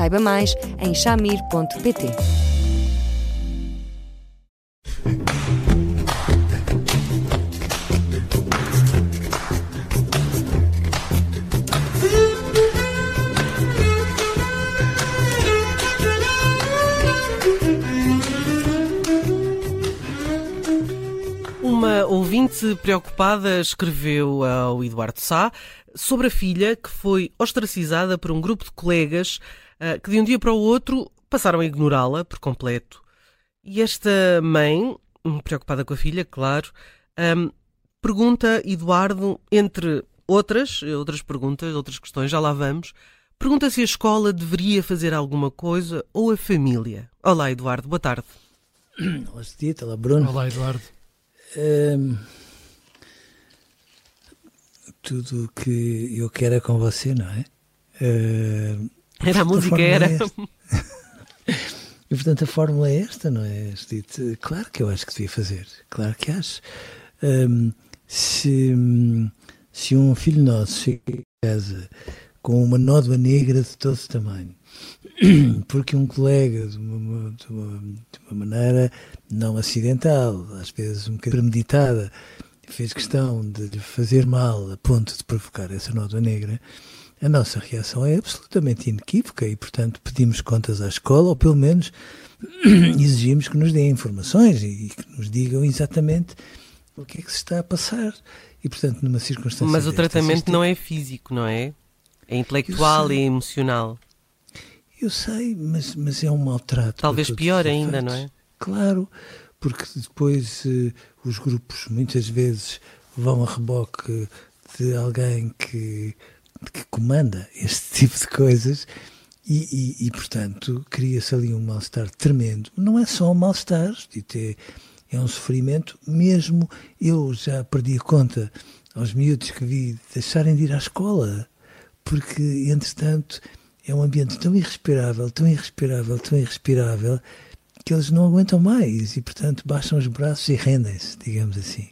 Saiba mais em chamir.pt. Uma ouvinte preocupada escreveu ao Eduardo Sá sobre a filha que foi ostracizada por um grupo de colegas que de um dia para o outro passaram a ignorá-la por completo. E esta mãe, preocupada com a filha, claro, um, pergunta Eduardo, entre outras, outras perguntas, outras questões, já lá vamos, pergunta se a escola deveria fazer alguma coisa ou a família. Olá, Eduardo, boa tarde. Olá, Tito, olá, Bruno. Olá, Eduardo. Hum, tudo o que eu quero é com você, não é? Hum, era a música, era. É e portanto a fórmula é esta, não é? Claro que eu acho que devia fazer, claro que acho. Hum, se, se um filho nosso chega a casa com uma nódoa negra de todo tamanho, porque um colega, de uma, de uma, de uma maneira não acidental, às vezes um bocadinho premeditada, fez questão de lhe fazer mal a ponto de provocar essa nódoa negra, a nossa reação é absolutamente inequívoca e, portanto, pedimos contas à escola, ou pelo menos exigimos que nos deem informações e que nos digam exatamente o que é que se está a passar. E, portanto, numa circunstância. Mas o tratamento não é físico, não é? É intelectual e emocional. Eu sei, mas, mas é um maltrato. Talvez pior ainda, não é? Claro, porque depois uh, os grupos muitas vezes vão a reboque de alguém que, que comanda este tipo de coisas e, e, e portanto, cria-se ali um mal-estar tremendo. Não é só um mal-estar, é, é um sofrimento. Mesmo eu já perdi a conta aos miúdos que vi deixarem de ir à escola, porque, entretanto, é um ambiente tão irrespirável, tão irrespirável, tão irrespirável, que eles não aguentam mais e, portanto, baixam os braços e rendem-se, digamos assim.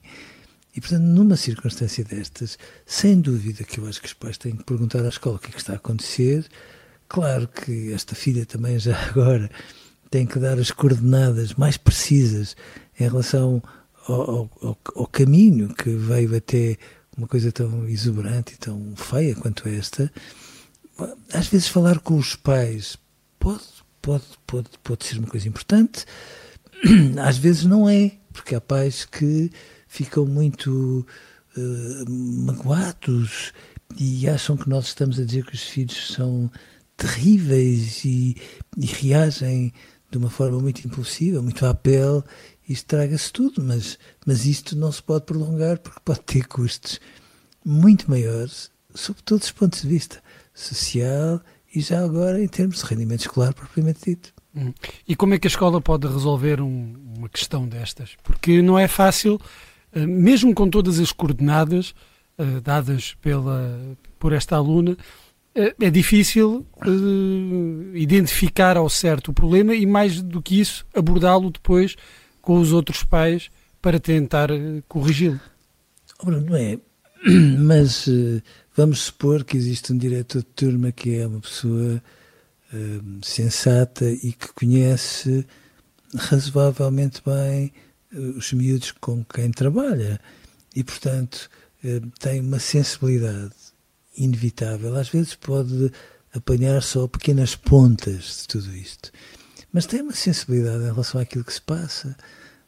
E, portanto, numa circunstância destas, sem dúvida que eu acho que os pais têm que perguntar à escola o que é que está a acontecer. Claro que esta filha também já agora tem que dar as coordenadas mais precisas em relação ao, ao, ao caminho que veio até uma coisa tão exuberante e tão feia quanto esta. Às vezes falar com os pais pode pode, pode, pode ser uma coisa importante, às vezes não é, porque há pais que ficam muito uh, magoados e acham que nós estamos a dizer que os filhos são terríveis e, e reagem de uma forma muito impulsiva, muito à pele e estraga-se tudo, mas, mas isto não se pode prolongar porque pode ter custos muito maiores, sob todos os pontos de vista, social e já agora em termos de rendimento escolar propriamente dito. Hum. E como é que a escola pode resolver um, uma questão destas? Porque não é fácil, mesmo com todas as coordenadas uh, dadas pela, por esta aluna, uh, é difícil identificar ao certo o problema e, mais do que isso, abordá-lo depois com os outros pais para tentar corrigi-lo. Não é, mas Vamos supor que existe um diretor de turma que é uma pessoa sensata e que conhece razoavelmente bem os miúdos com quem trabalha e, portanto, uh, tem uma sensibilidade inevitável. Às vezes pode apanhar só pequenas pontas de tudo isto, mas tem uma sensibilidade em relação àquilo que se passa.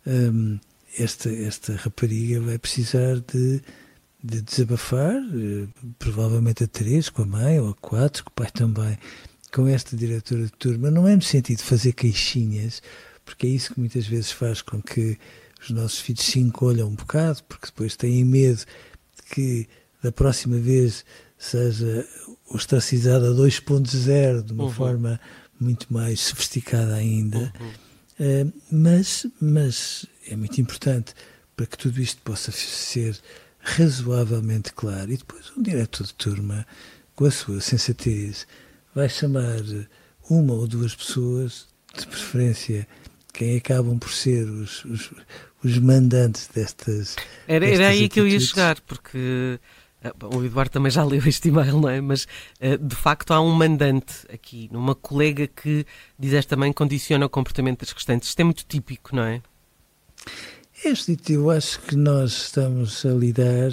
Um, esta, esta rapariga vai precisar de de desabafar, eh, provavelmente a três com a mãe, ou a quatro, com o pai também, com esta diretora de turma, não é no sentido de fazer queixinhas, porque é isso que muitas vezes faz com que os nossos filhos se encolham um bocado, porque depois têm medo de que da próxima vez seja ostracizada 2.0 de uma uhum. forma muito mais sofisticada ainda. Uhum. Uh, mas, mas é muito importante para que tudo isto possa ser razoavelmente claro. E depois um diretor de turma, com a sua sensatez, vai chamar uma ou duas pessoas, de preferência quem acabam por ser os, os, os mandantes destas. Era, destas era aí atitudes. que eu ia chegar, porque eh, o Eduardo também já leu este e-mail, não é? Mas eh, de facto há um mandante aqui, numa colega que, dizes também, condiciona o comportamento das restantes. Isto é muito típico, não é? Este, eu acho que nós estamos a lidar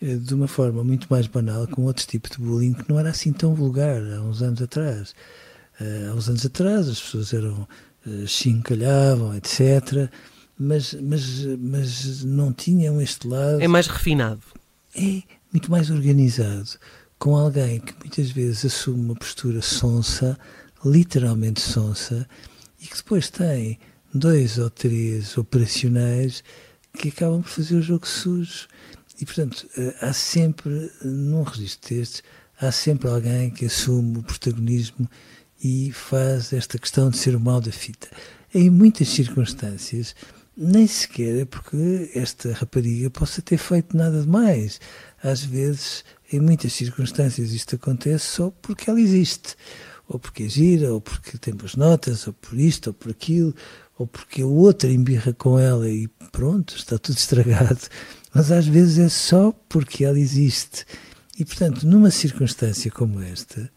eh, de uma forma muito mais banal com outro tipo de bullying que não era assim tão vulgar há uns anos atrás. Há uns anos atrás as pessoas eram chincalhavam, etc. Mas, mas, mas não tinham este lado. É mais refinado. É muito mais organizado. Com alguém que muitas vezes assume uma postura sonsa, literalmente sonsa, e que depois tem dois ou três operacionais que acabam por fazer o jogo sujo. E, portanto, há sempre, num registro destes, há sempre alguém que assume o protagonismo e faz esta questão de ser o mal da fita. Em muitas circunstâncias, nem sequer é porque esta rapariga possa ter feito nada de mais. Às vezes, em muitas circunstâncias, isto acontece só porque ela existe. Ou porque é gira, ou porque tem boas notas, ou por isto, ou por aquilo, ou porque o outro embirra com ela e pronto, está tudo estragado. Mas às vezes é só porque ela existe. E, portanto, numa circunstância como esta,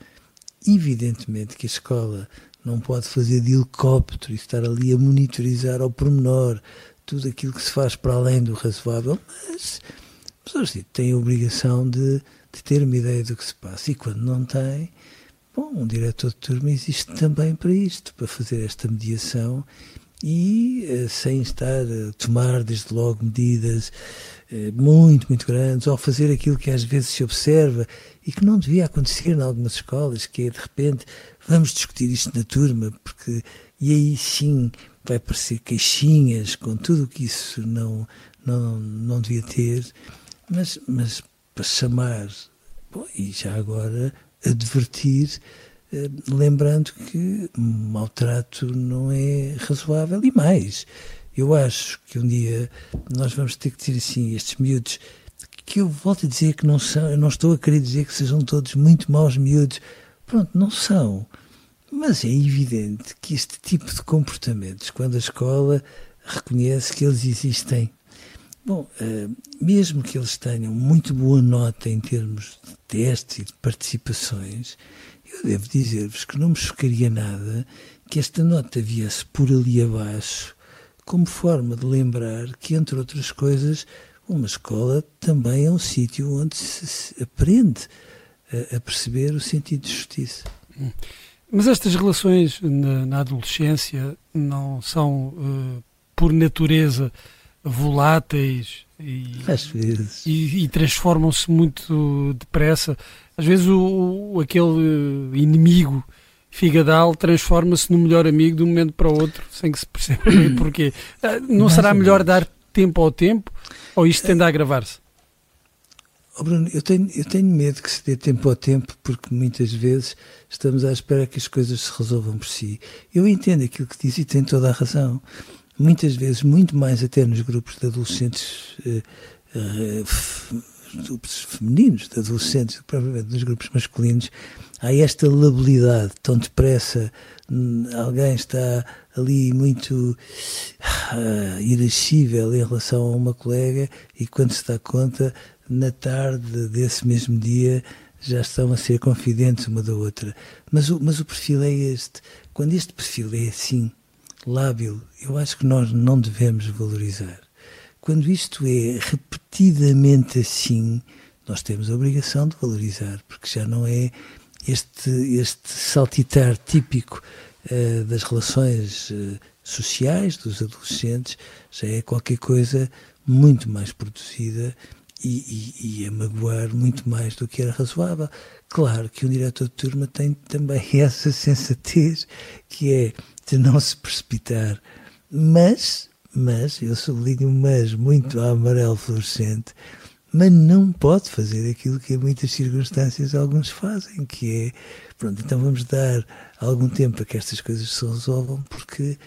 evidentemente que a escola não pode fazer de helicóptero e estar ali a monitorizar ao pormenor tudo aquilo que se faz para além do razoável, mas as pessoas têm a obrigação de, de, ter uma ideia do que se passa. E quando não têm, bom, um diretor de turma existe também para isto, para fazer esta mediação e eh, sem estar a tomar desde logo medidas eh, muito, muito grandes, ou fazer aquilo que às vezes se observa e que não devia acontecer em algumas escolas, que é de repente vamos discutir isto na turma, porque e aí sim vai parecer queixinhas com tudo o que isso não, não, não devia ter, mas, mas para chamar, bom, e já agora advertir lembrando que maltrato não é razoável e mais. Eu acho que um dia nós vamos ter que dizer assim, estes miúdos, que eu volto a dizer que não são, eu não estou a querer dizer que sejam todos muito maus miúdos, pronto, não são. Mas é evidente que este tipo de comportamentos, quando a escola reconhece que eles existem, bom, uh, mesmo que eles tenham muito boa nota em termos de testes e de participações, eu devo dizer-vos que não me chocaria nada que esta nota viesse por ali abaixo, como forma de lembrar que, entre outras coisas, uma escola também é um sítio onde se aprende a, a, perceber o sentido de justiça. Mas estas relações na, na adolescência não são, uh, por natureza, voláteis e, e, e transformam-se muito depressa. Às vezes o, o aquele inimigo figadal transforma-se no melhor amigo de um momento para o outro, sem que se perceba bem porquê. Ah, não será melhor dar tempo ao tempo ou isto tende a agravar-se? Oh Bruno, eu tenho, eu tenho medo que se dê tempo ao tempo, porque muitas vezes estamos à espera que as coisas se resolvam por si. Eu entendo aquilo que diz e tem toda a razão muitas vezes, muito mais até nos grupos de adolescentes, uh, uh, grupos femininos, de adolescentes, provavelmente nos grupos masculinos, há esta labilidade tão depressa, hum, alguém está ali muito uh, irascível em relação a uma colega e quando se dá conta, na tarde desse mesmo dia, já estão a ser confidentes uma da outra. Mas o, mas o perfil é este. Quando este perfil é assim, lábil, eu acho que nós não devemos valorizar. Quando isto é repetidamente assim, nós temos a obrigação de valorizar, porque já não é este, este saltitar típico uh, das relações uh, sociais dos adolescentes, já é qualquer coisa muito mais produzida e, e, e, a magoar muito mais do que era razoável. Claro que um diretor de turma tem também essa sensatez que é de não se precipitar, mas, mas, eu sublinho mas muito amarelo fluorescente, mas não pode fazer aquilo que em muitas circunstâncias alguns fazem, que é Pronto, então vamos dar algum tempo para que estas coisas se resolvam, porque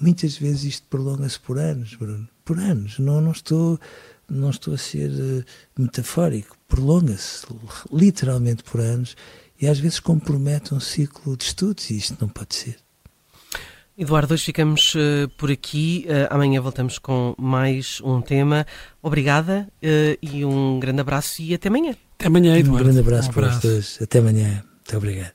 muitas vezes isto prolonga-se por anos, Bruno. Por anos. Não, não, estou, não estou a ser uh, metafórico. Prolonga-se literalmente por anos e às vezes compromete um ciclo de estudos e isto não pode ser. Eduardo, hoje ficamos uh, por aqui. Uh, amanhã voltamos com mais um tema. Obrigada uh, e um grande abraço e até amanhã. Até amanhã, Eduardo. Um grande abraço, um abraço. para os dois. Até amanhã. Muito obrigado.